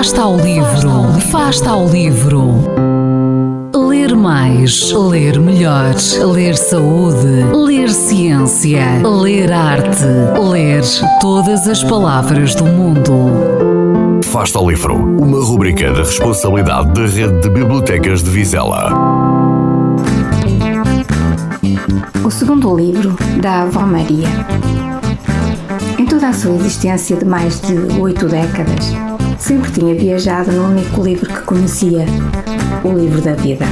Fasta ao livro, fasta ao livro. Ler mais, ler melhor, ler saúde, ler ciência, ler arte, ler todas as palavras do mundo. Fasta ao livro, uma rubrica da responsabilidade da Rede de Bibliotecas de Vizela. O segundo livro da Avó Maria. Em toda a sua existência de mais de oito décadas, sempre tinha viajado no único livro que conhecia, o livro da vida.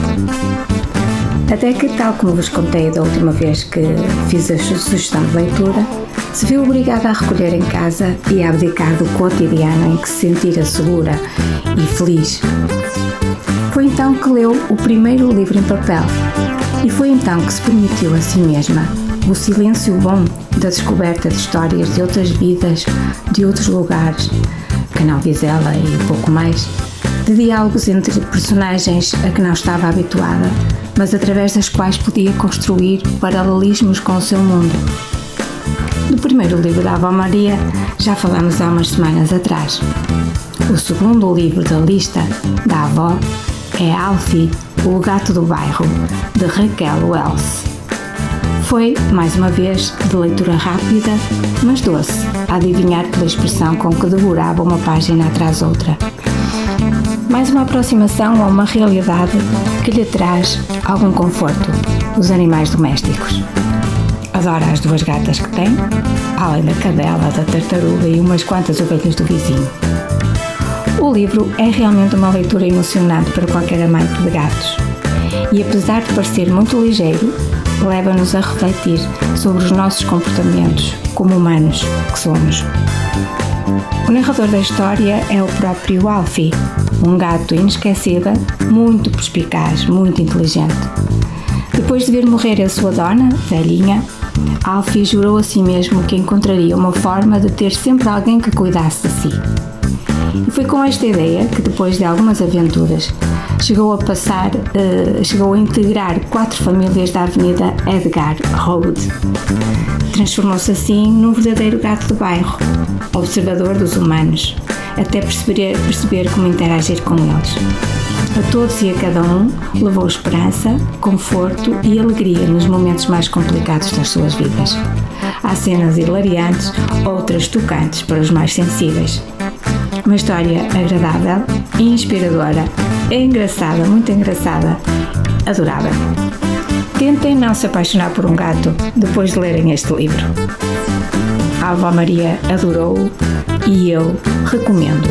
Até que, tal como vos contei da última vez que fiz a sugestão de leitura, se viu obrigada a recolher em casa e a abdicar do cotidiano em que se sentira segura e feliz. Foi então que leu o primeiro livro em papel e foi então que se permitiu a si mesma o silêncio bom da descoberta de histórias de outras vidas, de outros lugares, Canal Vizela e pouco mais, de diálogos entre personagens a que não estava habituada, mas através das quais podia construir paralelismos com o seu mundo. Do primeiro livro da Avó Maria já falamos há umas semanas atrás. O segundo livro da lista da avó é Alfie, o gato do bairro, de Raquel Wells. Foi, mais uma vez, de leitura rápida, mas doce, a adivinhar pela expressão com que devorava uma página atrás outra. Mais uma aproximação a uma realidade que lhe traz algum conforto: os animais domésticos. Adora as duas gatas que tem, além da cadela, da tartaruga e umas quantas ovelhas do vizinho. O livro é realmente uma leitura emocionante para qualquer amante de gatos. E apesar de parecer muito ligeiro, leva-nos a refletir sobre os nossos comportamentos como humanos que somos. O narrador da história é o próprio Alfie, um gato inesquecível, muito perspicaz, muito inteligente. Depois de ver morrer a sua dona, velhinha, Alfie jurou a si mesmo que encontraria uma forma de ter sempre alguém que cuidasse de si. E foi com esta ideia que, depois de algumas aventuras, chegou a passar, uh, chegou a integrar quatro famílias da Avenida Edgar Road. Transformou-se assim num verdadeiro gato do bairro, observador dos humanos, até perceber, perceber como interagir com eles. A todos e a cada um levou esperança, conforto e alegria nos momentos mais complicados das suas vidas. Há cenas hilariantes, outras tocantes para os mais sensíveis. Uma história agradável e inspiradora. É engraçada, muito engraçada, adorável. Tentem não se apaixonar por um gato depois de lerem este livro. A avó Maria adorou e eu recomendo.